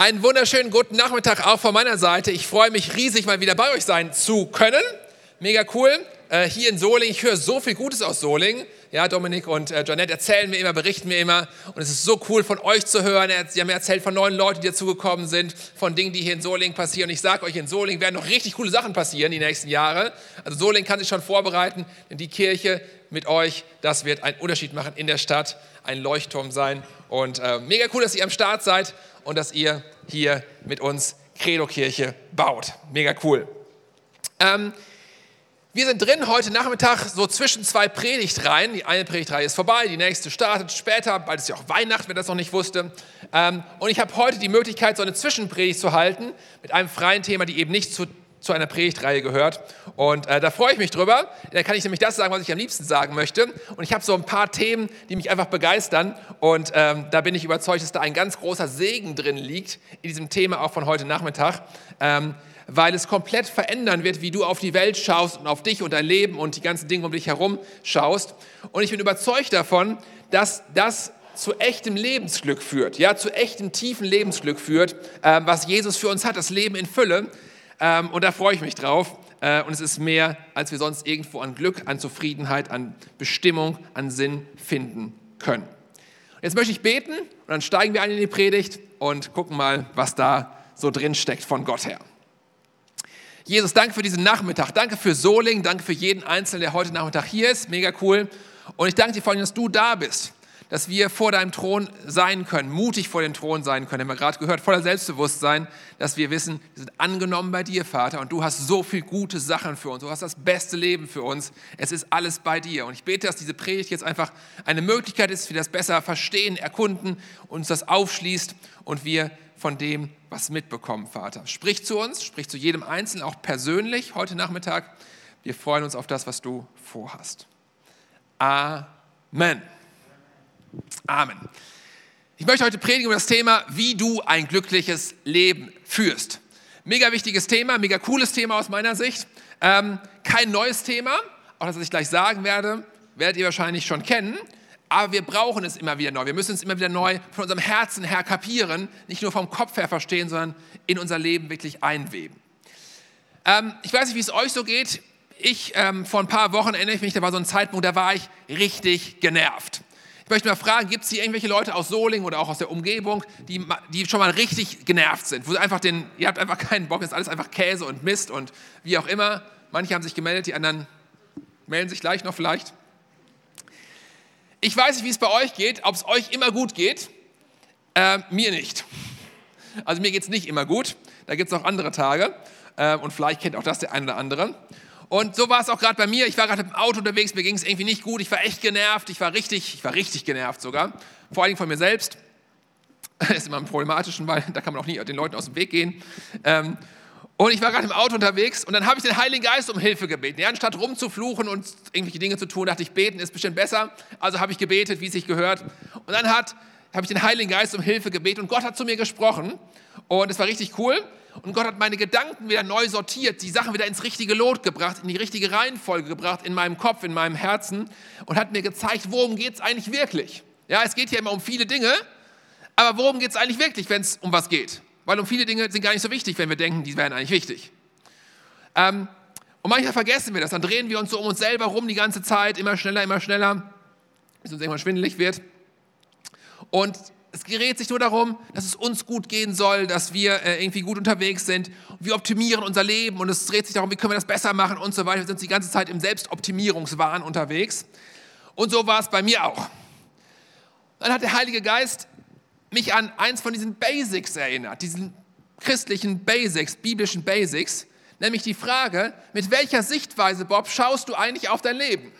Einen wunderschönen guten Nachmittag auch von meiner Seite. Ich freue mich riesig, mal wieder bei euch sein zu können. Mega cool. Äh, hier in Solingen, ich höre so viel Gutes aus Solingen. Ja, Dominik und äh, Janette erzählen mir immer, berichten mir immer. Und es ist so cool von euch zu hören. Sie haben mir erzählt von neuen Leuten, die dazugekommen sind, von Dingen, die hier in Solingen passieren. Und ich sage euch, in Solingen werden noch richtig coole Sachen passieren die nächsten Jahre. Also Solingen kann sich schon vorbereiten, denn die Kirche mit euch, das wird einen Unterschied machen in der Stadt, ein Leuchtturm sein. Und äh, mega cool, dass ihr am Start seid und dass ihr hier mit uns Credo-Kirche baut. Mega cool. Ähm, wir sind drin heute Nachmittag so zwischen zwei Predigtreihen. Die eine Predigtreihe ist vorbei, die nächste startet später. Bald ist ja auch Weihnachten, wer das noch nicht wusste. Ähm, und ich habe heute die Möglichkeit, so eine Zwischenpredigt zu halten mit einem freien Thema, die eben nicht zu zu einer Predigtreihe gehört. Und äh, da freue ich mich drüber. Da kann ich nämlich das sagen, was ich am liebsten sagen möchte. Und ich habe so ein paar Themen, die mich einfach begeistern. Und ähm, da bin ich überzeugt, dass da ein ganz großer Segen drin liegt in diesem Thema auch von heute Nachmittag. Ähm, weil es komplett verändern wird, wie du auf die Welt schaust und auf dich und dein Leben und die ganzen Dinge um dich herum schaust. Und ich bin überzeugt davon, dass das zu echtem Lebensglück führt, ja, zu echtem tiefen Lebensglück führt, äh, was Jesus für uns hat, das Leben in Fülle. Ähm, und da freue ich mich drauf. Äh, und es ist mehr, als wir sonst irgendwo an Glück, an Zufriedenheit, an Bestimmung, an Sinn finden können. Jetzt möchte ich beten und dann steigen wir ein in die Predigt und gucken mal, was da so drin steckt von Gott her. Jesus, danke für diesen Nachmittag. Danke für Soling. Danke für jeden Einzelnen, der heute Nachmittag hier ist. Mega cool. Und ich danke dir vor allem, dass du da bist dass wir vor deinem Thron sein können, mutig vor dem Thron sein können. Haben wir gerade gehört, voller Selbstbewusstsein, dass wir wissen, wir sind angenommen bei dir, Vater, und du hast so viel gute Sachen für uns. Du hast das beste Leben für uns. Es ist alles bei dir. Und ich bete, dass diese Predigt jetzt einfach eine Möglichkeit ist, wir das besser verstehen, erkunden, uns das aufschließt und wir von dem was mitbekommen, Vater. Sprich zu uns, sprich zu jedem Einzelnen, auch persönlich heute Nachmittag. Wir freuen uns auf das, was du vorhast. Amen. Amen. Ich möchte heute predigen über das Thema, wie du ein glückliches Leben führst. Mega wichtiges Thema, mega cooles Thema aus meiner Sicht. Ähm, kein neues Thema, auch das, was ich gleich sagen werde, werdet ihr wahrscheinlich schon kennen. Aber wir brauchen es immer wieder neu. Wir müssen es immer wieder neu von unserem Herzen her kapieren, nicht nur vom Kopf her verstehen, sondern in unser Leben wirklich einweben. Ähm, ich weiß nicht, wie es euch so geht. Ich, ähm, vor ein paar Wochen erinnere ich mich, da war so ein Zeitpunkt, da war ich richtig genervt. Ich möchte mal fragen, gibt es hier irgendwelche Leute aus Solingen oder auch aus der Umgebung, die, die schon mal richtig genervt sind? Wo einfach den, ihr habt einfach keinen Bock, ist alles einfach Käse und Mist und wie auch immer. Manche haben sich gemeldet, die anderen melden sich gleich noch vielleicht. Ich weiß nicht, wie es bei euch geht, ob es euch immer gut geht. Äh, mir nicht. Also mir geht es nicht immer gut. Da gibt es auch andere Tage. Äh, und vielleicht kennt auch das der eine oder andere. Und so war es auch gerade bei mir. Ich war gerade im Auto unterwegs, mir ging es irgendwie nicht gut. Ich war echt genervt. Ich war richtig, ich war richtig genervt sogar. Vor allem von mir selbst. Das ist immer am problematischen, weil da kann man auch nie den Leuten aus dem Weg gehen. Ähm, und ich war gerade im Auto unterwegs und dann habe ich den Heiligen Geist um Hilfe gebeten. Ja, anstatt rumzufluchen und irgendwelche Dinge zu tun, dachte ich, beten ist bestimmt besser. Also habe ich gebetet, wie es sich gehört. Und dann habe ich den Heiligen Geist um Hilfe gebeten und Gott hat zu mir gesprochen. Und es war richtig cool. Und Gott hat meine Gedanken wieder neu sortiert, die Sachen wieder ins richtige Lot gebracht, in die richtige Reihenfolge gebracht, in meinem Kopf, in meinem Herzen und hat mir gezeigt, worum geht es eigentlich wirklich. Ja, es geht ja immer um viele Dinge, aber worum geht es eigentlich wirklich, wenn es um was geht? Weil um viele Dinge sind gar nicht so wichtig, wenn wir denken, die wären eigentlich wichtig. Ähm, und manchmal vergessen wir das, dann drehen wir uns so um uns selber rum die ganze Zeit, immer schneller, immer schneller, bis uns irgendwann schwindelig wird. Und es gerät sich nur darum, dass es uns gut gehen soll, dass wir äh, irgendwie gut unterwegs sind. Wir optimieren unser Leben und es dreht sich darum, wie können wir das besser machen und so weiter. Wir sind die ganze Zeit im Selbstoptimierungswahn unterwegs. Und so war es bei mir auch. Dann hat der Heilige Geist mich an eins von diesen Basics erinnert, diesen christlichen Basics, biblischen Basics, nämlich die Frage, mit welcher Sichtweise, Bob, schaust du eigentlich auf dein Leben?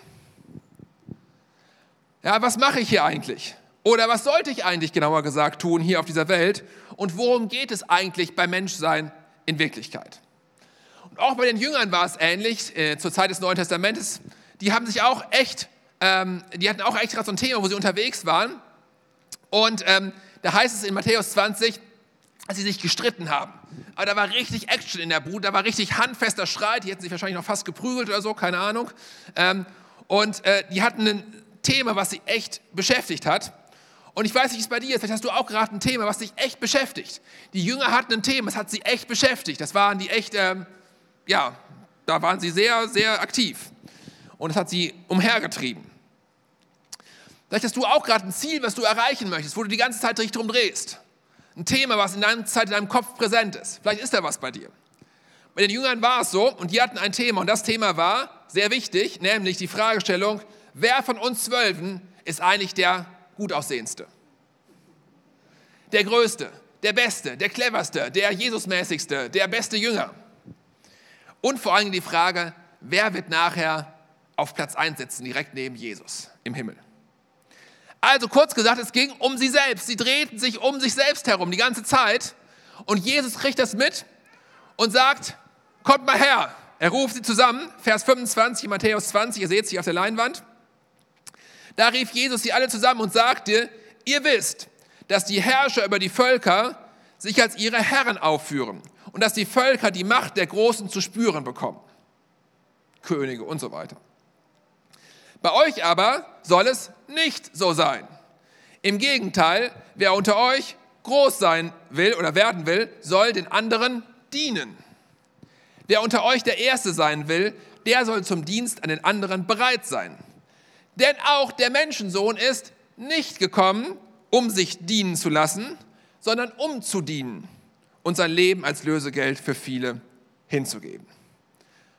Ja, was mache ich hier eigentlich? Oder was sollte ich eigentlich genauer gesagt tun hier auf dieser Welt? Und worum geht es eigentlich beim Menschsein in Wirklichkeit? Und auch bei den Jüngern war es ähnlich, äh, zur Zeit des Neuen Testamentes. Die haben sich auch echt, ähm, die hatten auch echt gerade so ein Thema, wo sie unterwegs waren. Und ähm, da heißt es in Matthäus 20, dass sie sich gestritten haben. Aber da war richtig Action in der Bude, da war richtig handfester Streit. Die hätten sich wahrscheinlich noch fast geprügelt oder so, keine Ahnung. Ähm, und äh, die hatten ein Thema, was sie echt beschäftigt hat. Und ich weiß nicht, wie es bei dir ist. Vielleicht hast du auch gerade ein Thema, was dich echt beschäftigt. Die Jünger hatten ein Thema, das hat sie echt beschäftigt. Das waren die echt, ähm, ja, da waren sie sehr, sehr aktiv. Und es hat sie umhergetrieben. Vielleicht hast du auch gerade ein Ziel, was du erreichen möchtest, wo du die ganze Zeit dich drum drehst. Ein Thema, was in deiner Zeit in deinem Kopf präsent ist. Vielleicht ist da was bei dir. Bei den Jüngern war es so und die hatten ein Thema und das Thema war sehr wichtig, nämlich die Fragestellung, wer von uns Zwölfen ist eigentlich der gut aussehendste? Der Größte, der Beste, der Cleverste, der Jesusmäßigste, der beste Jünger. Und vor allem die Frage, wer wird nachher auf Platz 1 sitzen, direkt neben Jesus im Himmel? Also kurz gesagt, es ging um sie selbst. Sie drehten sich um sich selbst herum die ganze Zeit. Und Jesus kriegt das mit und sagt, kommt mal her. Er ruft sie zusammen, Vers 25, Matthäus 20, ihr seht es hier auf der Leinwand. Da rief Jesus sie alle zusammen und sagte, ihr wisst, dass die Herrscher über die Völker sich als ihre Herren aufführen und dass die Völker die Macht der Großen zu spüren bekommen. Könige und so weiter. Bei euch aber soll es nicht so sein. Im Gegenteil, wer unter euch groß sein will oder werden will, soll den anderen dienen. Wer unter euch der Erste sein will, der soll zum Dienst an den anderen bereit sein. Denn auch der Menschensohn ist nicht gekommen, um sich dienen zu lassen, sondern um zu dienen und sein Leben als Lösegeld für viele hinzugeben.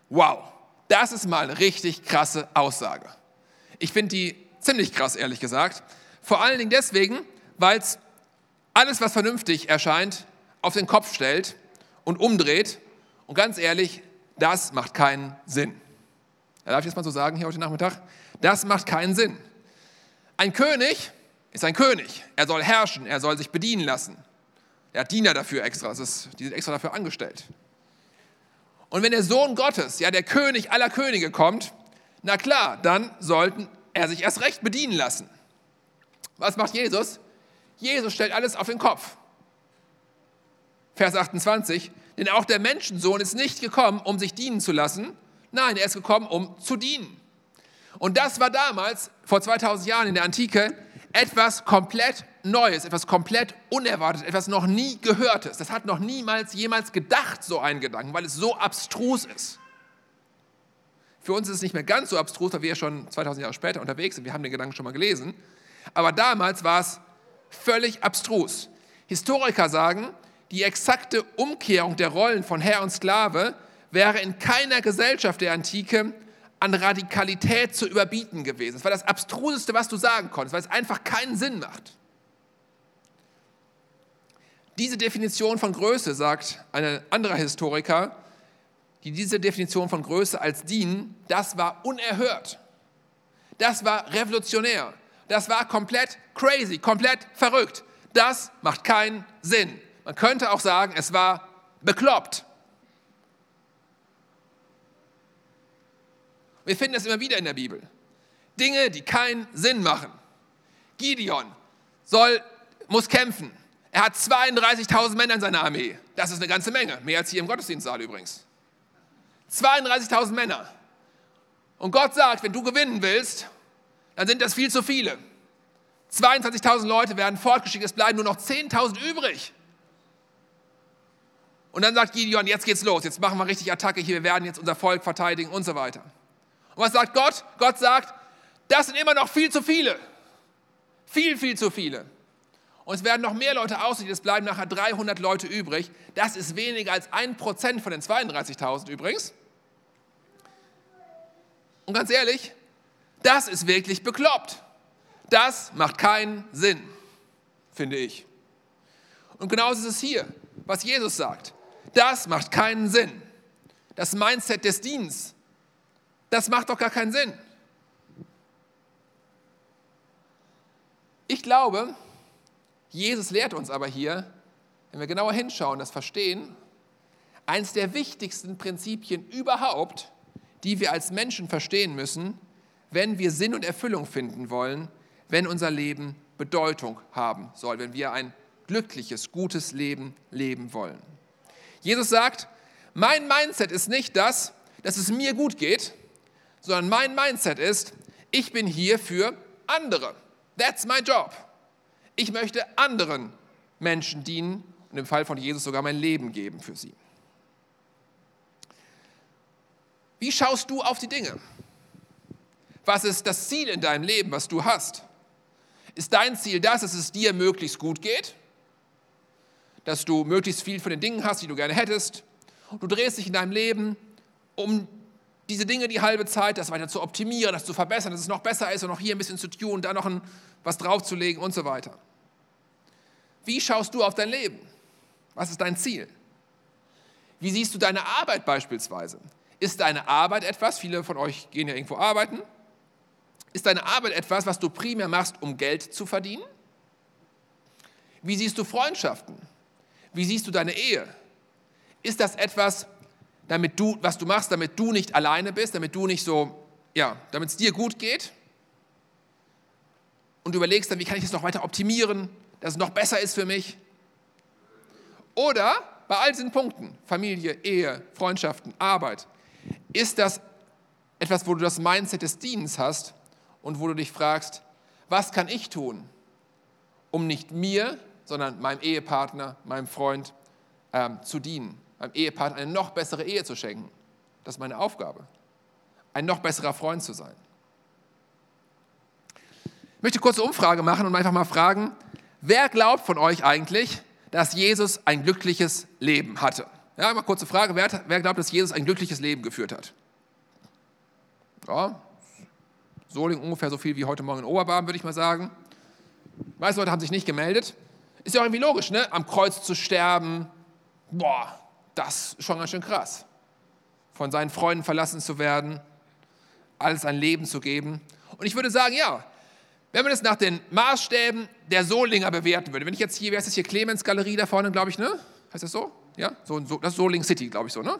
Wow, das ist mal eine richtig krasse Aussage. Ich finde die ziemlich krass, ehrlich gesagt. Vor allen Dingen deswegen, weil es alles, was vernünftig erscheint, auf den Kopf stellt und umdreht. Und ganz ehrlich, das macht keinen Sinn. Darf ich das mal so sagen hier heute Nachmittag? Das macht keinen Sinn. Ein König ist ein König. Er soll herrschen, er soll sich bedienen lassen. Er hat Diener dafür extra, ist, die sind extra dafür angestellt. Und wenn der Sohn Gottes, ja der König aller Könige kommt, na klar, dann sollten er sich erst recht bedienen lassen. Was macht Jesus? Jesus stellt alles auf den Kopf. Vers 28, denn auch der Menschensohn ist nicht gekommen, um sich dienen zu lassen. Nein, er ist gekommen, um zu dienen. Und das war damals, vor 2000 Jahren in der Antike, etwas komplett Neues, etwas komplett Unerwartetes, etwas noch nie Gehörtes. Das hat noch niemals jemals gedacht, so ein Gedanken, weil es so abstrus ist. Für uns ist es nicht mehr ganz so abstrus, weil wir ja schon 2000 Jahre später unterwegs sind. Wir haben den Gedanken schon mal gelesen. Aber damals war es völlig abstrus. Historiker sagen, die exakte Umkehrung der Rollen von Herr und Sklave wäre in keiner Gesellschaft der Antike an Radikalität zu überbieten gewesen. Es war das Abstruseste, was du sagen konntest, weil es einfach keinen Sinn macht. Diese Definition von Größe, sagt ein anderer Historiker, die diese Definition von Größe als dienen, das war unerhört. Das war revolutionär. Das war komplett crazy, komplett verrückt. Das macht keinen Sinn. Man könnte auch sagen, es war bekloppt. Wir finden das immer wieder in der Bibel. Dinge, die keinen Sinn machen. Gideon soll, muss kämpfen. Er hat 32.000 Männer in seiner Armee. Das ist eine ganze Menge. Mehr als hier im Gottesdienstsaal übrigens. 32.000 Männer. Und Gott sagt, wenn du gewinnen willst, dann sind das viel zu viele. 22.000 Leute werden fortgeschickt, es bleiben nur noch 10.000 übrig. Und dann sagt Gideon, jetzt geht's los, jetzt machen wir richtig Attacke hier, wir werden jetzt unser Volk verteidigen und so weiter. Was sagt Gott? Gott sagt, das sind immer noch viel zu viele. Viel, viel zu viele. Und es werden noch mehr Leute ausgehen, es bleiben nachher 300 Leute übrig. Das ist weniger als ein Prozent von den 32.000 übrigens. Und ganz ehrlich, das ist wirklich bekloppt. Das macht keinen Sinn, finde ich. Und genauso ist es hier, was Jesus sagt. Das macht keinen Sinn. Das Mindset des Dienstes, das macht doch gar keinen Sinn. Ich glaube, Jesus lehrt uns aber hier, wenn wir genauer hinschauen, das verstehen, eines der wichtigsten Prinzipien überhaupt, die wir als Menschen verstehen müssen, wenn wir Sinn und Erfüllung finden wollen, wenn unser Leben Bedeutung haben soll, wenn wir ein glückliches, gutes Leben leben wollen. Jesus sagt, mein Mindset ist nicht das, dass es mir gut geht, sondern mein Mindset ist, ich bin hier für andere. That's my job. Ich möchte anderen Menschen dienen und im Fall von Jesus sogar mein Leben geben für sie. Wie schaust du auf die Dinge? Was ist das Ziel in deinem Leben, was du hast? Ist dein Ziel das, dass es dir möglichst gut geht? Dass du möglichst viel von den Dingen hast, die du gerne hättest? Du drehst dich in deinem Leben um diese Dinge die halbe Zeit, das weiter zu optimieren, das zu verbessern, dass es noch besser ist und noch hier ein bisschen zu tun, da noch ein, was draufzulegen und so weiter. Wie schaust du auf dein Leben? Was ist dein Ziel? Wie siehst du deine Arbeit beispielsweise? Ist deine Arbeit etwas, viele von euch gehen ja irgendwo arbeiten, ist deine Arbeit etwas, was du primär machst, um Geld zu verdienen? Wie siehst du Freundschaften? Wie siehst du deine Ehe? Ist das etwas, damit du, was du machst, damit du nicht alleine bist, damit du nicht so, ja, damit es dir gut geht? Und du überlegst dann, wie kann ich es noch weiter optimieren, dass es noch besser ist für mich? Oder bei all diesen Punkten, Familie, Ehe, Freundschaften, Arbeit, ist das etwas, wo du das Mindset des Dienens hast und wo du dich fragst, was kann ich tun, um nicht mir, sondern meinem Ehepartner, meinem Freund ähm, zu dienen, meinem Ehepartner eine noch bessere Ehe zu schenken. Das ist meine Aufgabe, ein noch besserer Freund zu sein. Ich möchte eine kurze Umfrage machen und einfach mal fragen, wer glaubt von euch eigentlich, dass Jesus ein glückliches Leben hatte? Ja, mal kurze Frage, wer, wer glaubt, dass Jesus ein glückliches Leben geführt hat? Ja, Soling ungefähr so viel wie heute Morgen in Oberbarm, würde ich mal sagen. Die meisten Leute haben sich nicht gemeldet. Ist ja auch irgendwie logisch, ne? Am Kreuz zu sterben, boah, das ist schon ganz schön krass. Von seinen Freunden verlassen zu werden, alles ein Leben zu geben. Und ich würde sagen, ja, wenn man das nach den Maßstäben der Solinger bewerten würde, wenn ich jetzt hier, wer ist das hier, Clemens Galerie da vorne, glaube ich, ne? Heißt das so? Ja, so, das ist Soling City, glaube ich so, ne?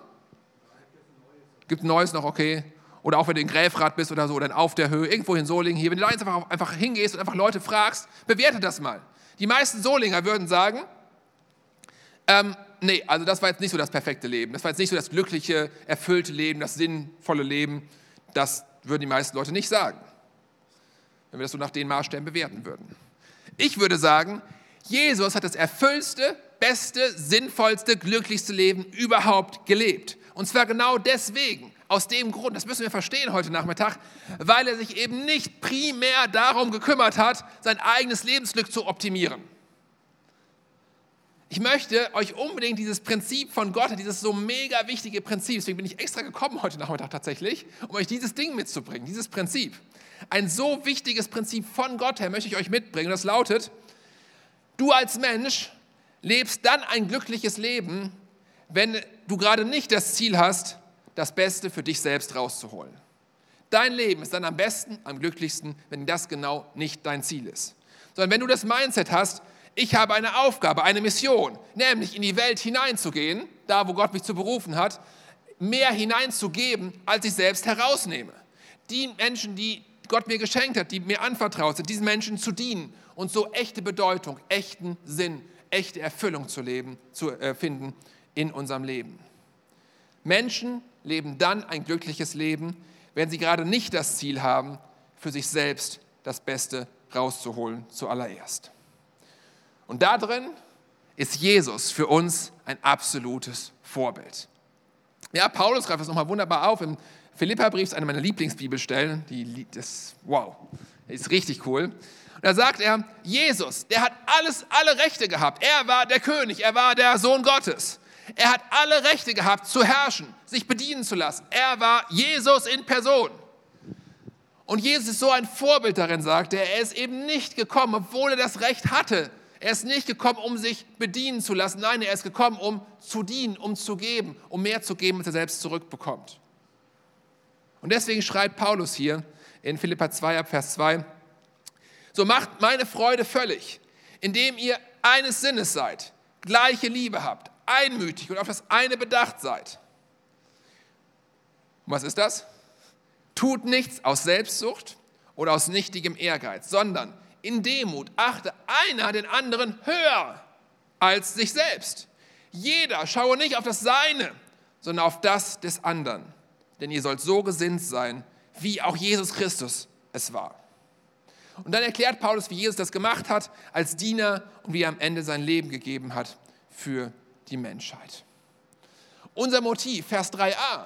Gibt ein neues noch, okay. Oder auch wenn du in Gräfrath bist oder so, dann auf der Höhe, irgendwo in Solingen hier. Wenn du da einfach, einfach hingehst und einfach Leute fragst, bewerte das mal. Die meisten Solinger würden sagen, ähm, nee, also das war jetzt nicht so das perfekte Leben. Das war jetzt nicht so das glückliche, erfüllte Leben, das sinnvolle Leben. Das würden die meisten Leute nicht sagen, wenn wir das so nach den Maßstäben bewerten würden. Ich würde sagen, Jesus hat das erfüllste, beste, sinnvollste, glücklichste Leben überhaupt gelebt. Und zwar genau deswegen, aus dem Grund, das müssen wir verstehen heute Nachmittag, weil er sich eben nicht primär darum gekümmert hat, sein eigenes Lebensglück zu optimieren. Ich möchte euch unbedingt dieses Prinzip von Gott, dieses so mega wichtige Prinzip, deswegen bin ich extra gekommen heute Nachmittag tatsächlich, um euch dieses Ding mitzubringen, dieses Prinzip. Ein so wichtiges Prinzip von Gott her möchte ich euch mitbringen. Das lautet, du als Mensch lebst dann ein glückliches Leben, wenn du gerade nicht das Ziel hast, das Beste für dich selbst rauszuholen. Dein Leben ist dann am besten, am glücklichsten, wenn das genau nicht dein Ziel ist. Sondern wenn du das Mindset hast, ich habe eine Aufgabe, eine Mission, nämlich in die Welt hineinzugehen, da wo Gott mich zu berufen hat, mehr hineinzugeben, als ich selbst herausnehme. Die Menschen, die Gott mir geschenkt hat, die mir anvertraut sind, diesen Menschen zu dienen und so echte Bedeutung, echten Sinn, echte Erfüllung zu leben, zu äh, finden in unserem Leben. Menschen leben dann ein glückliches Leben, wenn sie gerade nicht das Ziel haben, für sich selbst das Beste rauszuholen zuallererst. Und darin ist Jesus für uns ein absolutes Vorbild. Ja, Paulus greift das nochmal wunderbar auf. Im Philipperbrief eine meiner Lieblingsbibelstellen. Die, das, wow, ist richtig cool. Und da sagt er, Jesus, der hat alles, alle Rechte gehabt. Er war der König, er war der Sohn Gottes. Er hat alle Rechte gehabt, zu herrschen, sich bedienen zu lassen. Er war Jesus in Person. Und Jesus ist so ein Vorbild darin, sagt er. Er ist eben nicht gekommen, obwohl er das Recht hatte. Er ist nicht gekommen, um sich bedienen zu lassen. Nein, er ist gekommen, um zu dienen, um zu geben, um mehr zu geben, als er selbst zurückbekommt. Und deswegen schreibt Paulus hier in Philippa 2, Vers 2, so macht meine Freude völlig, indem ihr eines Sinnes seid, gleiche Liebe habt, einmütig und auf das eine bedacht seid. Und was ist das? Tut nichts aus Selbstsucht oder aus nichtigem Ehrgeiz, sondern in Demut achte einer den anderen höher als sich selbst. Jeder schaue nicht auf das Seine, sondern auf das des anderen. Denn ihr sollt so gesinnt sein, wie auch Jesus Christus es war. Und dann erklärt Paulus, wie Jesus das gemacht hat als Diener und wie er am Ende sein Leben gegeben hat für die Menschheit. Unser Motiv, Vers 3a,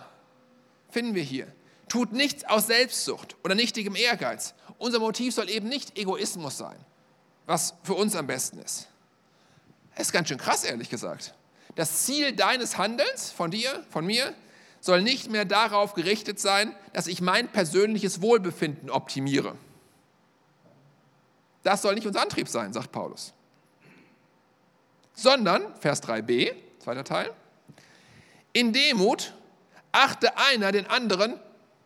finden wir hier. Tut nichts aus Selbstsucht oder nichtigem Ehrgeiz. Unser Motiv soll eben nicht Egoismus sein, was für uns am besten ist. Das ist ganz schön krass, ehrlich gesagt. Das Ziel deines Handelns, von dir, von mir, soll nicht mehr darauf gerichtet sein, dass ich mein persönliches Wohlbefinden optimiere. Das soll nicht unser Antrieb sein, sagt Paulus. Sondern, Vers 3b, zweiter Teil, in Demut achte einer den anderen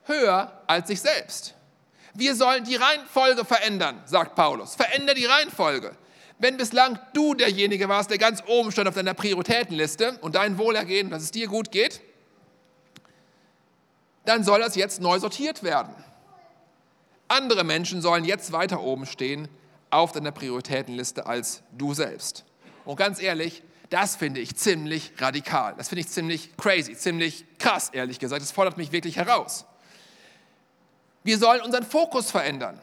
höher als sich selbst. Wir sollen die Reihenfolge verändern, sagt Paulus. Veränder die Reihenfolge. Wenn bislang du derjenige warst, der ganz oben stand auf deiner Prioritätenliste und dein Wohlergehen, dass es dir gut geht, dann soll das jetzt neu sortiert werden. Andere Menschen sollen jetzt weiter oben stehen auf deiner Prioritätenliste als du selbst. Und ganz ehrlich, das finde ich ziemlich radikal. Das finde ich ziemlich crazy, ziemlich krass, ehrlich gesagt. Das fordert mich wirklich heraus. Wir sollen unseren Fokus verändern.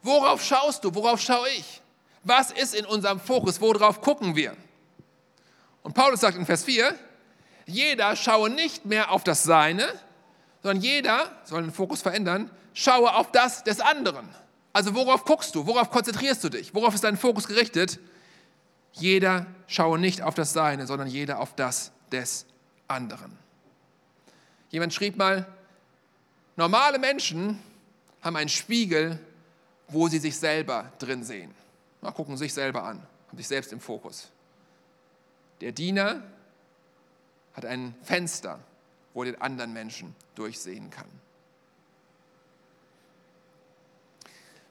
Worauf schaust du? Worauf schaue ich? Was ist in unserem Fokus? Worauf gucken wir? Und Paulus sagt in Vers 4, jeder schaue nicht mehr auf das Seine, sondern jeder soll den Fokus verändern, schaue auf das des anderen. Also worauf guckst du? Worauf konzentrierst du dich? Worauf ist dein Fokus gerichtet? Jeder schaue nicht auf das Seine, sondern jeder auf das des anderen. Jemand schrieb mal, normale Menschen haben einen Spiegel, wo sie sich selber drin sehen. Mal gucken sich selber an, haben sich selbst im Fokus. Der Diener hat ein Fenster, wo er den anderen Menschen durchsehen kann.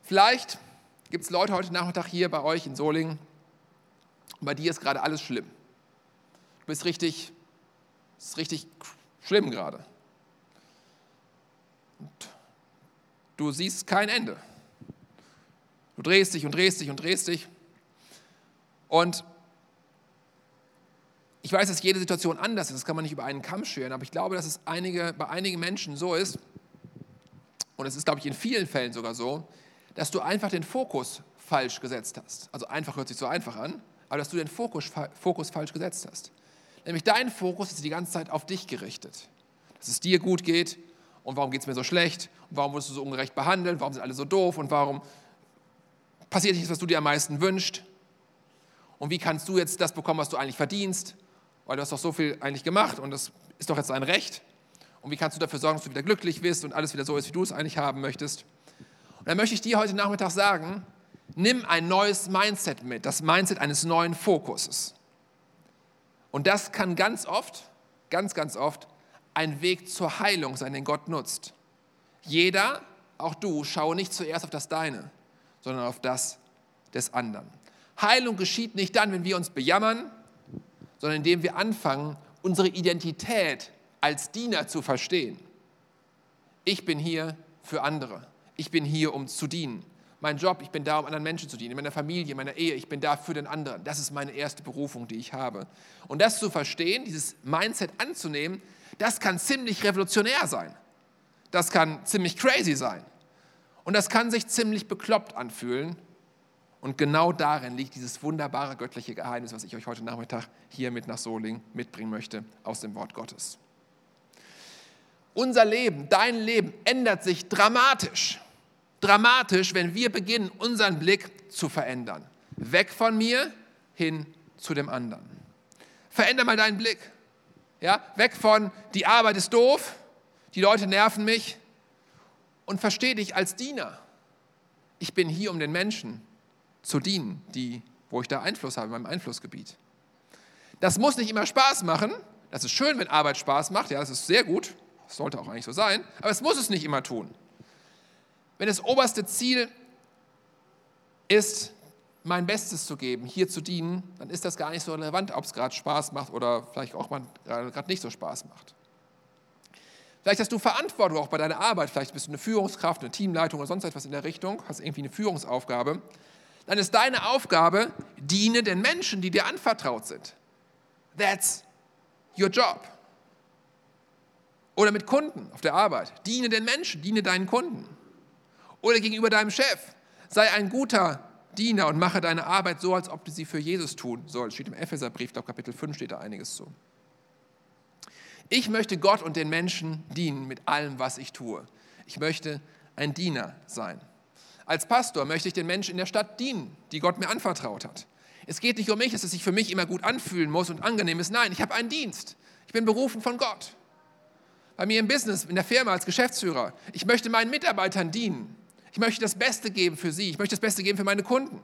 Vielleicht gibt es Leute heute Nachmittag hier bei euch in Solingen, bei dir ist gerade alles schlimm. Du bist richtig, ist richtig schlimm gerade. Du siehst kein Ende. Du drehst dich und drehst dich und drehst dich. Und ich weiß, dass jede Situation anders ist, das kann man nicht über einen Kamm scheren, aber ich glaube, dass es einige, bei einigen Menschen so ist, und es ist, glaube ich, in vielen Fällen sogar so, dass du einfach den Fokus falsch gesetzt hast. Also einfach hört sich so einfach an, aber dass du den Fokus, Fokus falsch gesetzt hast. Nämlich dein Fokus ist die ganze Zeit auf dich gerichtet. Dass es dir gut geht und warum geht es mir so schlecht und warum wirst du so ungerecht behandelt, warum sind alle so doof und warum passiert nicht das, was du dir am meisten wünschst. Und wie kannst du jetzt das bekommen, was du eigentlich verdienst? Weil du hast doch so viel eigentlich gemacht und das ist doch jetzt ein Recht. Und wie kannst du dafür sorgen, dass du wieder glücklich wirst und alles wieder so ist, wie du es eigentlich haben möchtest? Und dann möchte ich dir heute Nachmittag sagen, Nimm ein neues Mindset mit, das Mindset eines neuen Fokuses. Und das kann ganz oft, ganz, ganz oft ein Weg zur Heilung sein, den Gott nutzt. Jeder, auch du, schaue nicht zuerst auf das Deine, sondern auf das des anderen. Heilung geschieht nicht dann, wenn wir uns bejammern, sondern indem wir anfangen, unsere Identität als Diener zu verstehen. Ich bin hier für andere. Ich bin hier, um zu dienen mein Job, ich bin da, um anderen Menschen zu dienen, in meiner Familie, in meiner Ehe, ich bin da für den anderen. Das ist meine erste Berufung, die ich habe. Und das zu verstehen, dieses Mindset anzunehmen, das kann ziemlich revolutionär sein. Das kann ziemlich crazy sein. Und das kann sich ziemlich bekloppt anfühlen. Und genau darin liegt dieses wunderbare göttliche Geheimnis, was ich euch heute Nachmittag hier mit nach Soling mitbringen möchte aus dem Wort Gottes. Unser Leben, dein Leben ändert sich dramatisch dramatisch, wenn wir beginnen, unseren Blick zu verändern. Weg von mir hin zu dem anderen. Veränder mal deinen Blick. Ja? Weg von, die Arbeit ist doof, die Leute nerven mich und versteh dich als Diener. Ich bin hier, um den Menschen zu dienen, die, wo ich da Einfluss habe, in meinem Einflussgebiet. Das muss nicht immer Spaß machen. Das ist schön, wenn Arbeit Spaß macht. Ja, das ist sehr gut. Das sollte auch eigentlich so sein. Aber es muss es nicht immer tun. Wenn das oberste Ziel ist, mein Bestes zu geben, hier zu dienen, dann ist das gar nicht so relevant, ob es gerade Spaß macht oder vielleicht auch mal gerade nicht so Spaß macht. Vielleicht hast du Verantwortung auch bei deiner Arbeit, vielleicht bist du eine Führungskraft, eine Teamleitung oder sonst etwas in der Richtung, hast irgendwie eine Führungsaufgabe. Dann ist deine Aufgabe, diene den Menschen, die dir anvertraut sind. That's your job. Oder mit Kunden auf der Arbeit. Diene den Menschen, diene deinen Kunden oder gegenüber deinem Chef. Sei ein guter Diener und mache deine Arbeit so, als ob du sie für Jesus tun sollst. Steht im Epheserbrief, glaube Kapitel 5 steht da einiges zu. Ich möchte Gott und den Menschen dienen mit allem, was ich tue. Ich möchte ein Diener sein. Als Pastor möchte ich den Menschen in der Stadt dienen, die Gott mir anvertraut hat. Es geht nicht um mich, dass es sich für mich immer gut anfühlen muss und angenehm ist. Nein, ich habe einen Dienst. Ich bin berufen von Gott. Bei mir im Business, in der Firma als Geschäftsführer. Ich möchte meinen Mitarbeitern dienen. Ich möchte das Beste geben für sie. Ich möchte das Beste geben für meine Kunden.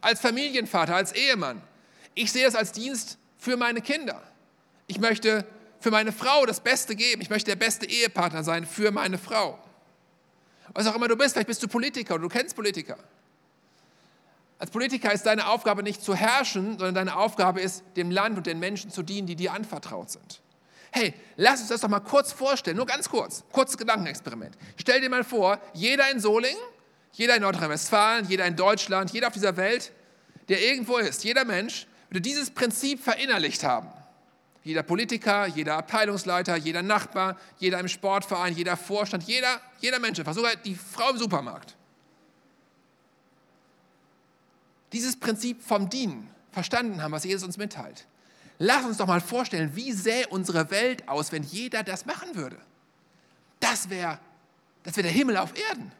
Als Familienvater, als Ehemann. Ich sehe es als Dienst für meine Kinder. Ich möchte für meine Frau das Beste geben. Ich möchte der beste Ehepartner sein für meine Frau. Was auch immer du bist, vielleicht bist du Politiker oder du kennst Politiker. Als Politiker ist deine Aufgabe nicht zu herrschen, sondern deine Aufgabe ist, dem Land und den Menschen zu dienen, die dir anvertraut sind. Hey, lass uns das doch mal kurz vorstellen, nur ganz kurz, kurzes Gedankenexperiment. Stell dir mal vor, jeder in Solingen, jeder in Nordrhein-Westfalen, jeder in Deutschland, jeder auf dieser Welt, der irgendwo ist, jeder Mensch, würde dieses Prinzip verinnerlicht haben. Jeder Politiker, jeder Abteilungsleiter, jeder Nachbar, jeder im Sportverein, jeder Vorstand, jeder, jeder Mensch, einfach sogar die Frau im Supermarkt. Dieses Prinzip vom Dienen verstanden haben, was Jesus uns mitteilt. Lass uns doch mal vorstellen, wie sähe unsere Welt aus, wenn jeder das machen würde. Das wäre das wär der Himmel auf Erden.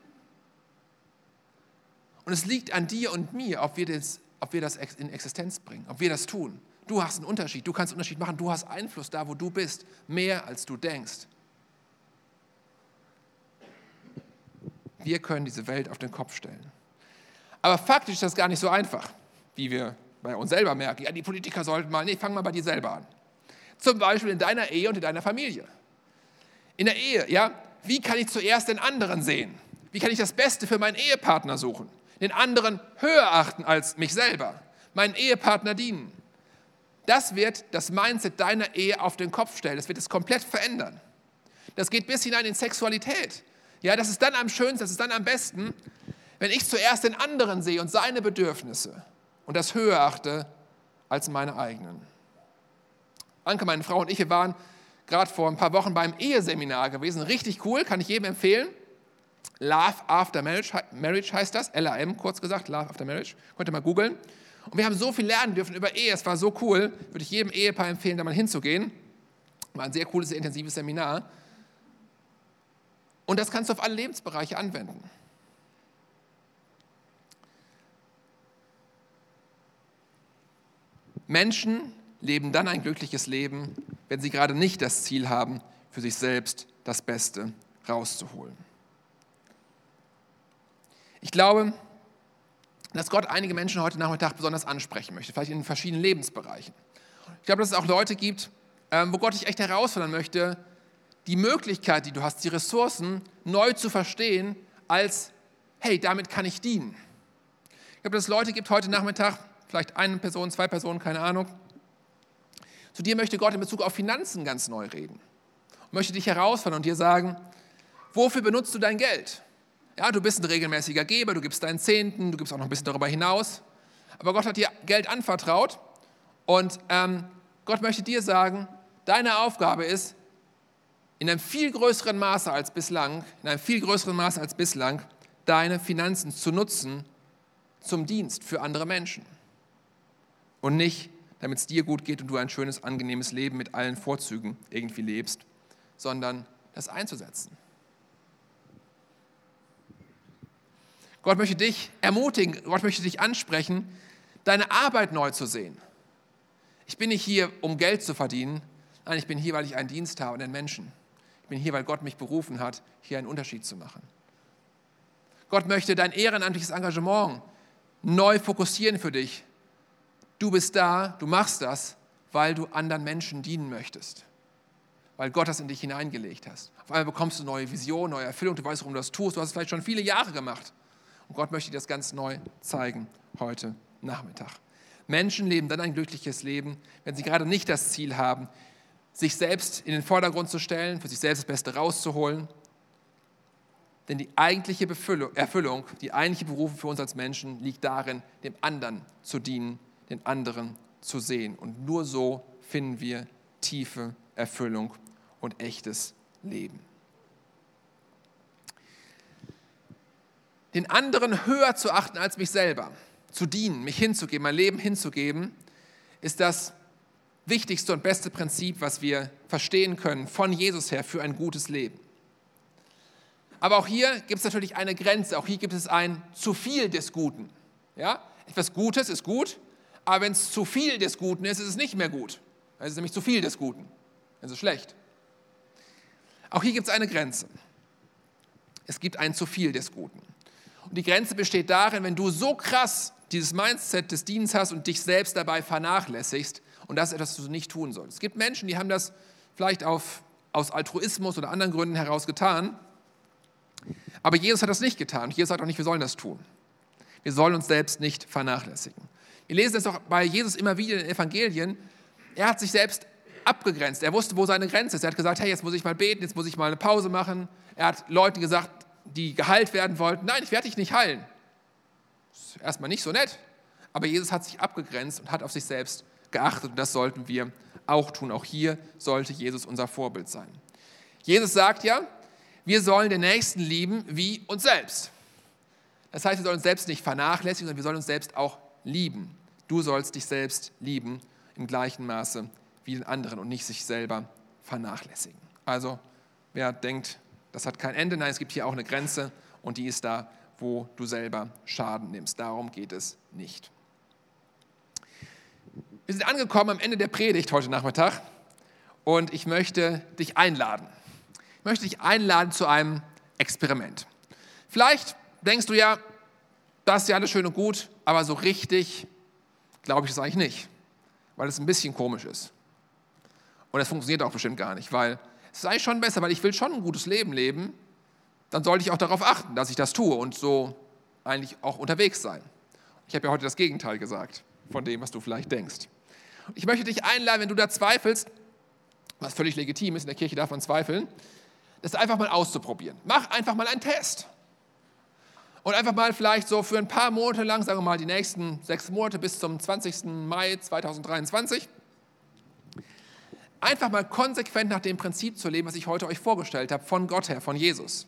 Und es liegt an dir und mir, ob wir, das, ob wir das in Existenz bringen, ob wir das tun. Du hast einen Unterschied, du kannst einen Unterschied machen, du hast Einfluss da, wo du bist, mehr als du denkst. Wir können diese Welt auf den Kopf stellen. Aber faktisch ist das gar nicht so einfach, wie wir bei uns selber merken, ja, die Politiker sollten mal, nee, fang mal bei dir selber an. Zum Beispiel in deiner Ehe und in deiner Familie. In der Ehe, ja, wie kann ich zuerst den anderen sehen? Wie kann ich das Beste für meinen Ehepartner suchen? Den anderen höher achten als mich selber, meinen Ehepartner dienen. Das wird das Mindset deiner Ehe auf den Kopf stellen. Das wird es komplett verändern. Das geht bis hinein in Sexualität. Ja, das ist dann am schönsten, das ist dann am besten, wenn ich zuerst den anderen sehe und seine Bedürfnisse und das höher achte als meine eigenen. Anke, meine Frau und ich, wir waren gerade vor ein paar Wochen beim Eheseminar gewesen. Richtig cool, kann ich jedem empfehlen. Love After Marriage, Marriage heißt das, LAM kurz gesagt, Love After Marriage. Könnt ihr mal googeln. Und wir haben so viel lernen dürfen über Ehe, es war so cool. Würde ich jedem Ehepaar empfehlen, da mal hinzugehen. War ein sehr cooles, sehr intensives Seminar. Und das kannst du auf alle Lebensbereiche anwenden. Menschen leben dann ein glückliches Leben, wenn sie gerade nicht das Ziel haben, für sich selbst das Beste rauszuholen. Ich glaube, dass Gott einige Menschen heute Nachmittag besonders ansprechen möchte, vielleicht in verschiedenen Lebensbereichen. Ich glaube, dass es auch Leute gibt, ähm, wo Gott dich echt herausfordern möchte, die Möglichkeit, die du hast, die Ressourcen neu zu verstehen, als, hey, damit kann ich dienen. Ich glaube, dass es Leute gibt heute Nachmittag, vielleicht eine Person, zwei Personen, keine Ahnung. Zu dir möchte Gott in Bezug auf Finanzen ganz neu reden. Und möchte dich herausfordern und dir sagen, wofür benutzt du dein Geld? Ja, du bist ein regelmäßiger Geber, du gibst deinen Zehnten, du gibst auch noch ein bisschen darüber hinaus. Aber Gott hat dir Geld anvertraut und ähm, Gott möchte dir sagen, deine Aufgabe ist, in einem viel größeren Maße als bislang, in einem viel größeren Maße als bislang, deine Finanzen zu nutzen zum Dienst für andere Menschen und nicht, damit es dir gut geht und du ein schönes, angenehmes Leben mit allen Vorzügen irgendwie lebst, sondern das einzusetzen. Gott möchte dich ermutigen, Gott möchte dich ansprechen, deine Arbeit neu zu sehen. Ich bin nicht hier, um Geld zu verdienen, nein, ich bin hier, weil ich einen Dienst habe an den Menschen. Ich bin hier, weil Gott mich berufen hat, hier einen Unterschied zu machen. Gott möchte dein ehrenamtliches Engagement neu fokussieren für dich, Du bist da, du machst das, weil du anderen Menschen dienen möchtest. Weil Gott das in dich hineingelegt hast. Auf einmal bekommst du neue Vision, neue Erfüllung, du weißt, warum du das tust. Du hast es vielleicht schon viele Jahre gemacht. Und Gott möchte dir das ganz neu zeigen heute Nachmittag. Menschen leben dann ein glückliches Leben, wenn sie gerade nicht das Ziel haben, sich selbst in den Vordergrund zu stellen, für sich selbst das Beste rauszuholen. Denn die eigentliche Erfüllung, die eigentliche Berufung für uns als Menschen liegt darin, dem anderen zu dienen den anderen zu sehen. Und nur so finden wir tiefe Erfüllung und echtes Leben. den anderen höher zu achten als mich selber, zu dienen, mich hinzugeben, mein Leben hinzugeben, ist das wichtigste und beste Prinzip, was wir verstehen können von Jesus her für ein gutes Leben. Aber auch hier gibt es natürlich eine Grenze, auch hier gibt es ein zu viel des Guten. Ja? Etwas Gutes ist gut, aber wenn es zu viel des Guten ist, ist es nicht mehr gut. Es ist nämlich zu viel des Guten. Es ist schlecht. Auch hier gibt es eine Grenze. Es gibt ein zu viel des Guten. Und die Grenze besteht darin, wenn du so krass dieses Mindset des Dienstes hast und dich selbst dabei vernachlässigst, und das ist etwas, was du nicht tun sollst. Es gibt Menschen, die haben das vielleicht auf, aus Altruismus oder anderen Gründen heraus getan, aber Jesus hat das nicht getan. Jesus sagt auch nicht, wir sollen das tun. Wir sollen uns selbst nicht vernachlässigen. Wir lesen es auch bei Jesus immer wieder in den Evangelien. Er hat sich selbst abgegrenzt. Er wusste, wo seine Grenze ist. Er hat gesagt, hey, jetzt muss ich mal beten, jetzt muss ich mal eine Pause machen. Er hat Leuten gesagt, die geheilt werden wollten, nein, ich werde dich nicht heilen. Das ist erstmal nicht so nett. Aber Jesus hat sich abgegrenzt und hat auf sich selbst geachtet. Und das sollten wir auch tun. Auch hier sollte Jesus unser Vorbild sein. Jesus sagt ja, wir sollen den Nächsten lieben wie uns selbst. Das heißt, wir sollen uns selbst nicht vernachlässigen, sondern wir sollen uns selbst auch lieben. Du sollst dich selbst lieben im gleichen Maße wie den anderen und nicht sich selber vernachlässigen. Also, wer denkt, das hat kein Ende, nein, es gibt hier auch eine Grenze und die ist da, wo du selber Schaden nimmst. Darum geht es nicht. Wir sind angekommen am Ende der Predigt heute Nachmittag und ich möchte dich einladen. Ich möchte dich einladen zu einem Experiment. Vielleicht denkst du ja, das ist ja alles schön und gut, aber so richtig glaube ich das eigentlich nicht, weil es ein bisschen komisch ist. Und das funktioniert auch bestimmt gar nicht, weil es eigentlich schon besser, weil ich will schon ein gutes Leben leben, dann sollte ich auch darauf achten, dass ich das tue und so eigentlich auch unterwegs sein. Ich habe ja heute das Gegenteil gesagt von dem, was du vielleicht denkst. Ich möchte dich einladen, wenn du da zweifelst, was völlig legitim ist, in der Kirche darf man zweifeln, das einfach mal auszuprobieren. Mach einfach mal einen Test. Und einfach mal vielleicht so für ein paar Monate lang, sagen wir mal die nächsten sechs Monate bis zum 20. Mai 2023, einfach mal konsequent nach dem Prinzip zu leben, was ich heute euch vorgestellt habe, von Gott her, von Jesus.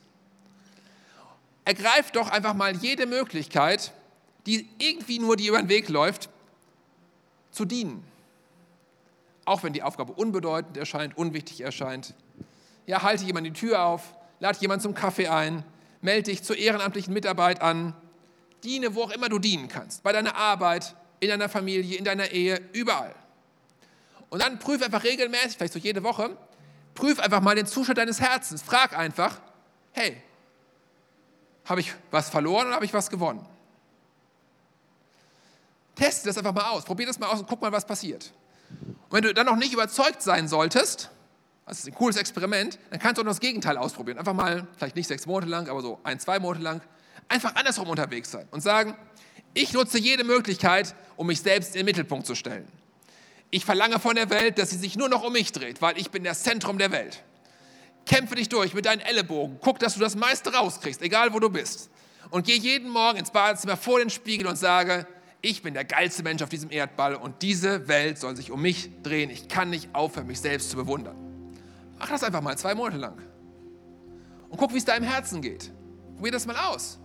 Ergreift doch einfach mal jede Möglichkeit, die irgendwie nur dir über den Weg läuft, zu dienen. Auch wenn die Aufgabe unbedeutend erscheint, unwichtig erscheint. Ja, halte jemand die Tür auf, lade jemand zum Kaffee ein, melde dich zur ehrenamtlichen Mitarbeit an, diene, wo auch immer du dienen kannst, bei deiner Arbeit, in deiner Familie, in deiner Ehe, überall. Und dann prüf einfach regelmäßig, vielleicht so jede Woche, prüf einfach mal den Zustand deines Herzens. Frag einfach, hey, habe ich was verloren oder habe ich was gewonnen? Teste das einfach mal aus, probier das mal aus und guck mal, was passiert. Und wenn du dann noch nicht überzeugt sein solltest, das ist ein cooles Experiment, dann kannst du auch das Gegenteil ausprobieren. Einfach mal, vielleicht nicht sechs Monate lang, aber so ein, zwei Monate lang, einfach andersrum unterwegs sein und sagen, ich nutze jede Möglichkeit, um mich selbst in den Mittelpunkt zu stellen. Ich verlange von der Welt, dass sie sich nur noch um mich dreht, weil ich bin das Zentrum der Welt. Kämpfe dich durch mit deinen Ellenbogen, guck, dass du das meiste rauskriegst, egal wo du bist. Und geh jeden Morgen ins Badezimmer vor den Spiegel und sage, ich bin der geilste Mensch auf diesem Erdball und diese Welt soll sich um mich drehen. Ich kann nicht aufhören, mich selbst zu bewundern. Mach das einfach mal zwei Monate lang. Und guck, wie es deinem Herzen geht. Probier das mal aus.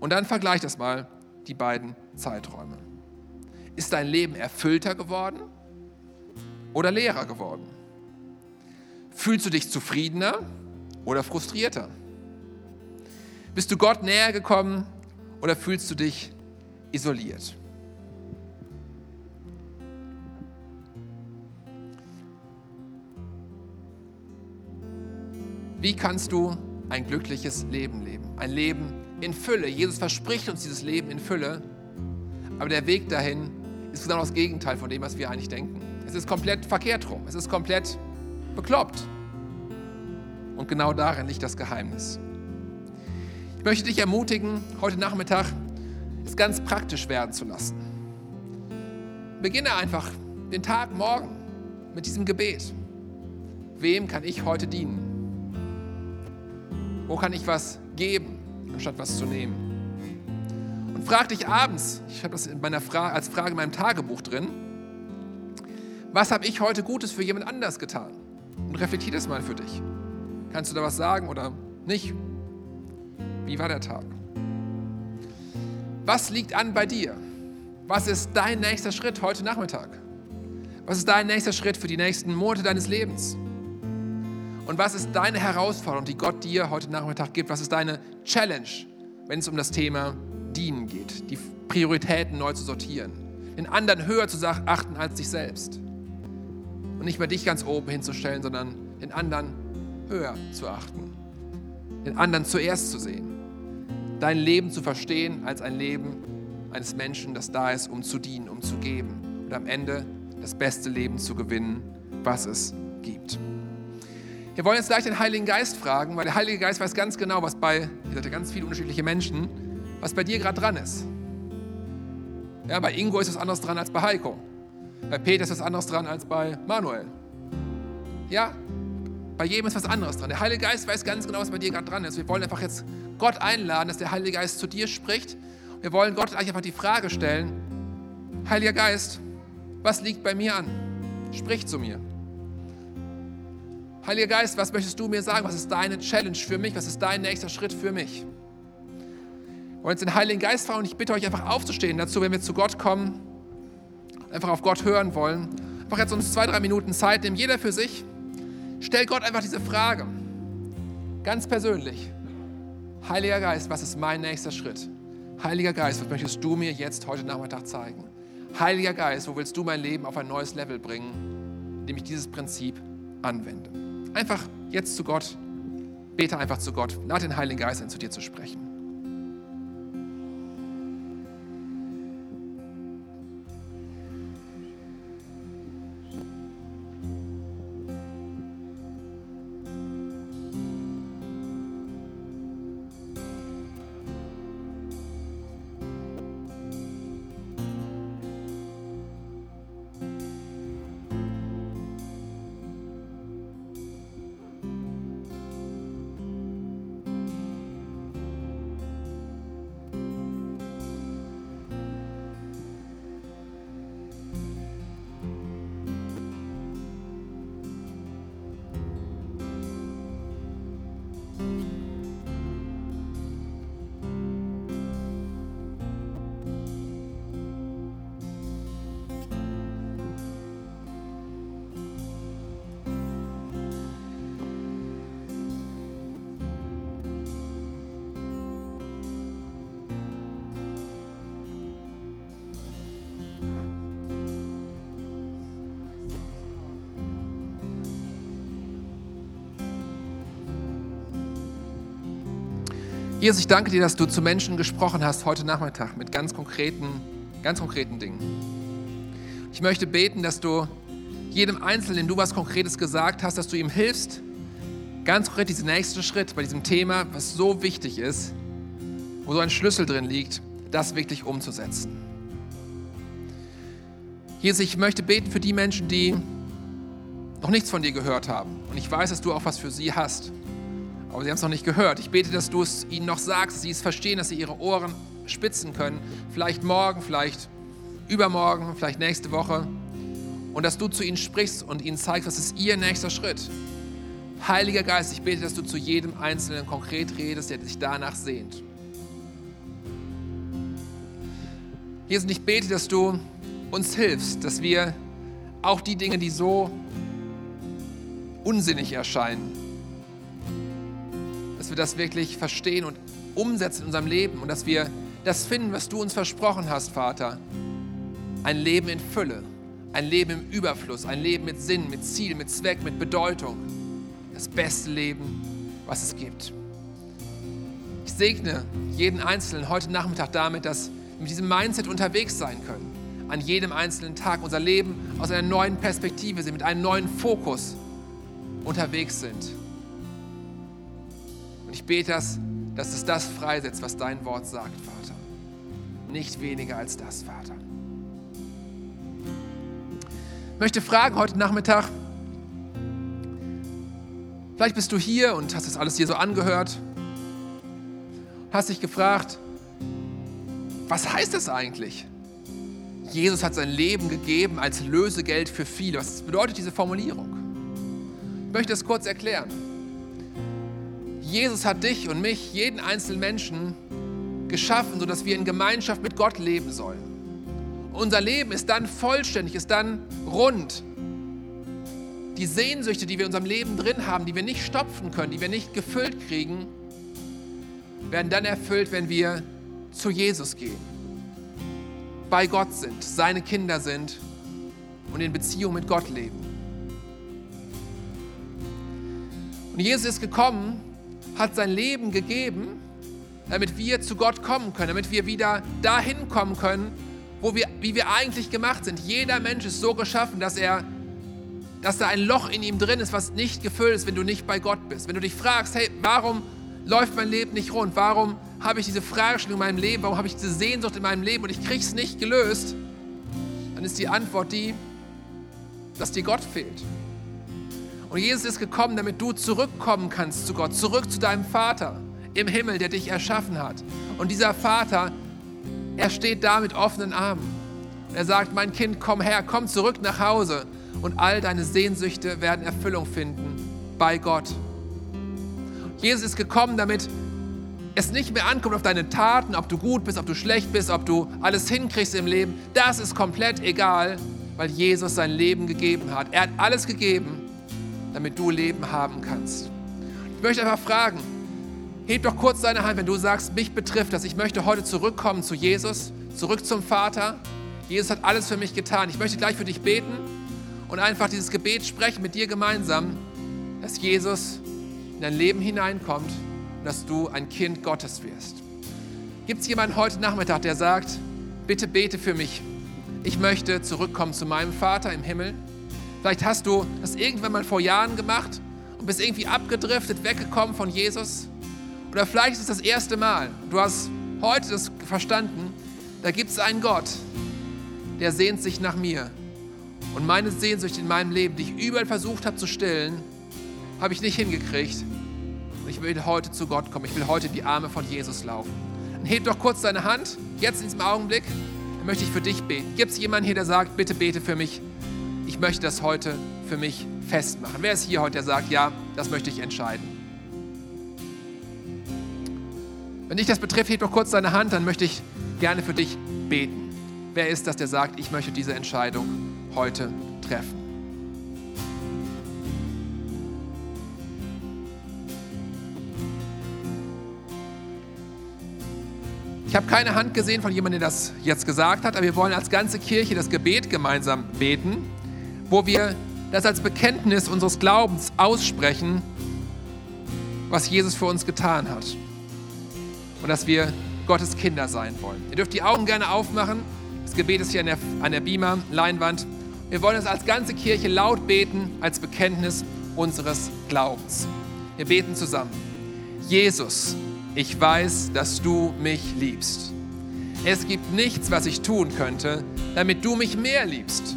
Und dann vergleich das mal, die beiden Zeiträume. Ist dein Leben erfüllter geworden oder leerer geworden? Fühlst du dich zufriedener oder frustrierter? Bist du Gott näher gekommen oder fühlst du dich isoliert. Wie kannst du ein glückliches Leben leben? Ein Leben in Fülle. Jesus verspricht uns dieses Leben in Fülle, aber der Weg dahin ist genau das Gegenteil von dem, was wir eigentlich denken. Es ist komplett verkehrt rum. Es ist komplett bekloppt. Und genau darin liegt das Geheimnis. Ich möchte dich ermutigen, heute Nachmittag es ganz praktisch werden zu lassen. Beginne einfach den Tag morgen mit diesem Gebet. Wem kann ich heute dienen? Wo kann ich was geben, anstatt was zu nehmen? Und frag dich abends, ich habe das in meiner Fra als Frage in meinem Tagebuch drin, was habe ich heute Gutes für jemand anders getan? Und reflektier das mal für dich. Kannst du da was sagen oder nicht? Wie war der Tag? Was liegt an bei dir? Was ist dein nächster Schritt heute Nachmittag? Was ist dein nächster Schritt für die nächsten Monate deines Lebens? Und was ist deine Herausforderung, die Gott dir heute Nachmittag gibt? Was ist deine Challenge, wenn es um das Thema Dienen geht? Die Prioritäten neu zu sortieren, den anderen höher zu achten als dich selbst. Und nicht mehr dich ganz oben hinzustellen, sondern den anderen höher zu achten. Den anderen zuerst zu sehen. Dein Leben zu verstehen als ein Leben eines Menschen, das da ist, um zu dienen, um zu geben und am Ende das beste Leben zu gewinnen, was es gibt. Wir wollen jetzt gleich den Heiligen Geist fragen, weil der Heilige Geist weiß ganz genau, was bei, ihr seid ja ganz viele unterschiedliche Menschen, was bei dir gerade dran ist. Ja, bei Ingo ist was anderes dran als bei Heiko. Bei Peter ist was anderes dran als bei Manuel. Ja, bei jedem ist was anderes dran. Der Heilige Geist weiß ganz genau, was bei dir gerade dran ist. Wir wollen einfach jetzt Gott einladen, dass der Heilige Geist zu dir spricht. Wir wollen Gott einfach die Frage stellen, Heiliger Geist, was liegt bei mir an? Sprich zu mir. Heiliger Geist, was möchtest du mir sagen? Was ist deine Challenge für mich? Was ist dein nächster Schritt für mich? Wollen jetzt den Heiligen Geist fragen und ich bitte euch einfach aufzustehen dazu, wenn wir zu Gott kommen, einfach auf Gott hören wollen. Einfach jetzt uns zwei, drei Minuten Zeit nehmen, jeder für sich. Stell Gott einfach diese Frage. Ganz persönlich. Heiliger Geist, was ist mein nächster Schritt? Heiliger Geist, was möchtest du mir jetzt heute Nachmittag zeigen? Heiliger Geist, wo willst du mein Leben auf ein neues Level bringen, indem ich dieses Prinzip anwende? Einfach jetzt zu Gott, bete einfach zu Gott, lade den Heiligen Geist ein, zu dir zu sprechen. Jesus, ich danke dir, dass du zu Menschen gesprochen hast heute Nachmittag mit ganz konkreten, ganz konkreten Dingen. Ich möchte beten, dass du jedem Einzelnen, dem du was Konkretes gesagt hast, dass du ihm hilfst, ganz konkret diesen nächsten Schritt bei diesem Thema, was so wichtig ist, wo so ein Schlüssel drin liegt, das wirklich umzusetzen. Jesus, ich möchte beten für die Menschen, die noch nichts von dir gehört haben. Und ich weiß, dass du auch was für sie hast aber sie haben es noch nicht gehört. Ich bete, dass du es ihnen noch sagst, dass sie es verstehen, dass sie ihre Ohren spitzen können. Vielleicht morgen, vielleicht übermorgen, vielleicht nächste Woche. Und dass du zu ihnen sprichst und ihnen zeigst, was ist ihr nächster Schritt. Heiliger Geist, ich bete, dass du zu jedem Einzelnen konkret redest, der sich danach sehnt. Jesus, ich bete, dass du uns hilfst, dass wir auch die Dinge, die so unsinnig erscheinen, wir das wirklich verstehen und umsetzen in unserem Leben und dass wir das finden, was du uns versprochen hast, Vater. Ein Leben in Fülle, ein Leben im Überfluss, ein Leben mit Sinn, mit Ziel, mit Zweck, mit Bedeutung. Das beste Leben, was es gibt. Ich segne jeden Einzelnen heute Nachmittag damit, dass wir mit diesem Mindset unterwegs sein können. An jedem einzelnen Tag unser Leben aus einer neuen Perspektive sehen, mit einem neuen Fokus unterwegs sind ich bete, dass, dass es das freisetzt, was dein Wort sagt, Vater. Nicht weniger als das, Vater. Ich möchte fragen heute Nachmittag, vielleicht bist du hier und hast das alles hier so angehört, hast dich gefragt, was heißt das eigentlich? Jesus hat sein Leben gegeben als Lösegeld für viele. Was bedeutet diese Formulierung? Ich möchte das kurz erklären. Jesus hat dich und mich, jeden einzelnen Menschen, geschaffen, sodass wir in Gemeinschaft mit Gott leben sollen. Unser Leben ist dann vollständig, ist dann rund. Die Sehnsüchte, die wir in unserem Leben drin haben, die wir nicht stopfen können, die wir nicht gefüllt kriegen, werden dann erfüllt, wenn wir zu Jesus gehen, bei Gott sind, seine Kinder sind und in Beziehung mit Gott leben. Und Jesus ist gekommen, hat sein Leben gegeben, damit wir zu Gott kommen können, damit wir wieder dahin kommen können, wo wir, wie wir eigentlich gemacht sind. Jeder Mensch ist so geschaffen, dass er, dass da ein Loch in ihm drin ist, was nicht gefüllt ist, wenn du nicht bei Gott bist. Wenn du dich fragst, hey, warum läuft mein Leben nicht rund? Warum habe ich diese Fragestellung in meinem Leben? Warum habe ich diese Sehnsucht in meinem Leben und ich kriege es nicht gelöst? Dann ist die Antwort die, dass dir Gott fehlt. Und Jesus ist gekommen, damit du zurückkommen kannst zu Gott, zurück zu deinem Vater im Himmel, der dich erschaffen hat. Und dieser Vater, er steht da mit offenen Armen. Er sagt, mein Kind, komm her, komm zurück nach Hause und all deine Sehnsüchte werden Erfüllung finden bei Gott. Jesus ist gekommen, damit es nicht mehr ankommt auf deine Taten, ob du gut bist, ob du schlecht bist, ob du alles hinkriegst im Leben. Das ist komplett egal, weil Jesus sein Leben gegeben hat. Er hat alles gegeben, damit du Leben haben kannst. Ich möchte einfach fragen, heb doch kurz deine Hand, wenn du sagst, mich betrifft das. Ich möchte heute zurückkommen zu Jesus, zurück zum Vater. Jesus hat alles für mich getan. Ich möchte gleich für dich beten und einfach dieses Gebet sprechen mit dir gemeinsam, dass Jesus in dein Leben hineinkommt und dass du ein Kind Gottes wirst. Gibt es jemanden heute Nachmittag, der sagt, bitte bete für mich. Ich möchte zurückkommen zu meinem Vater im Himmel. Vielleicht hast du das irgendwann mal vor Jahren gemacht und bist irgendwie abgedriftet, weggekommen von Jesus. Oder vielleicht ist es das erste Mal. Du hast heute das verstanden, da gibt es einen Gott, der sehnt sich nach mir. Und meine Sehnsucht in meinem Leben, die ich überall versucht habe zu stillen, habe ich nicht hingekriegt. Und ich will heute zu Gott kommen. Ich will heute in die Arme von Jesus laufen. Dann heb doch kurz deine Hand, jetzt in diesem Augenblick. Dann möchte ich für dich beten. Gibt es jemanden hier, der sagt, bitte bete für mich? Ich möchte das heute für mich festmachen. Wer ist hier heute, der sagt, ja, das möchte ich entscheiden? Wenn dich das betrifft, heb doch kurz deine Hand, dann möchte ich gerne für dich beten. Wer ist das, der sagt, ich möchte diese Entscheidung heute treffen? Ich habe keine Hand gesehen von jemandem, der das jetzt gesagt hat, aber wir wollen als ganze Kirche das Gebet gemeinsam beten, wo wir das als Bekenntnis unseres Glaubens aussprechen, was Jesus für uns getan hat. Und dass wir Gottes Kinder sein wollen. Ihr dürft die Augen gerne aufmachen. Das Gebet ist hier an der, an der Beamer-Leinwand. Wir wollen es als ganze Kirche laut beten, als Bekenntnis unseres Glaubens. Wir beten zusammen. Jesus, ich weiß, dass du mich liebst. Es gibt nichts, was ich tun könnte, damit du mich mehr liebst.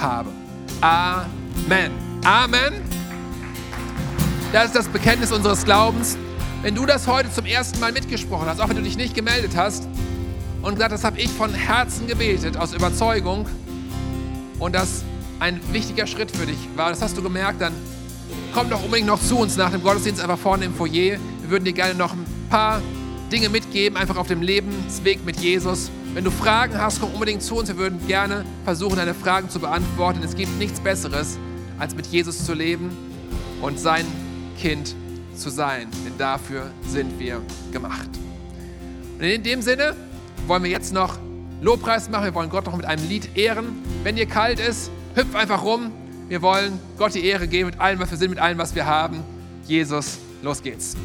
habe. Amen. Amen. Das ist das Bekenntnis unseres Glaubens. Wenn du das heute zum ersten Mal mitgesprochen hast, auch wenn du dich nicht gemeldet hast und gesagt, das habe ich von Herzen gebetet, aus Überzeugung und das ein wichtiger Schritt für dich war, das hast du gemerkt, dann komm doch unbedingt noch zu uns nach dem Gottesdienst einfach vorne im Foyer. Wir würden dir gerne noch ein paar Dinge mitgeben, einfach auf dem Lebensweg mit Jesus. Wenn du Fragen hast, komm unbedingt zu uns. Wir würden gerne versuchen, deine Fragen zu beantworten. Es gibt nichts Besseres, als mit Jesus zu leben und sein Kind zu sein. Denn dafür sind wir gemacht. Und in dem Sinne wollen wir jetzt noch Lobpreis machen. Wir wollen Gott noch mit einem Lied ehren. Wenn dir kalt ist, hüpf einfach rum. Wir wollen Gott die Ehre geben mit allem, was wir sind, mit allem, was wir haben. Jesus, los geht's.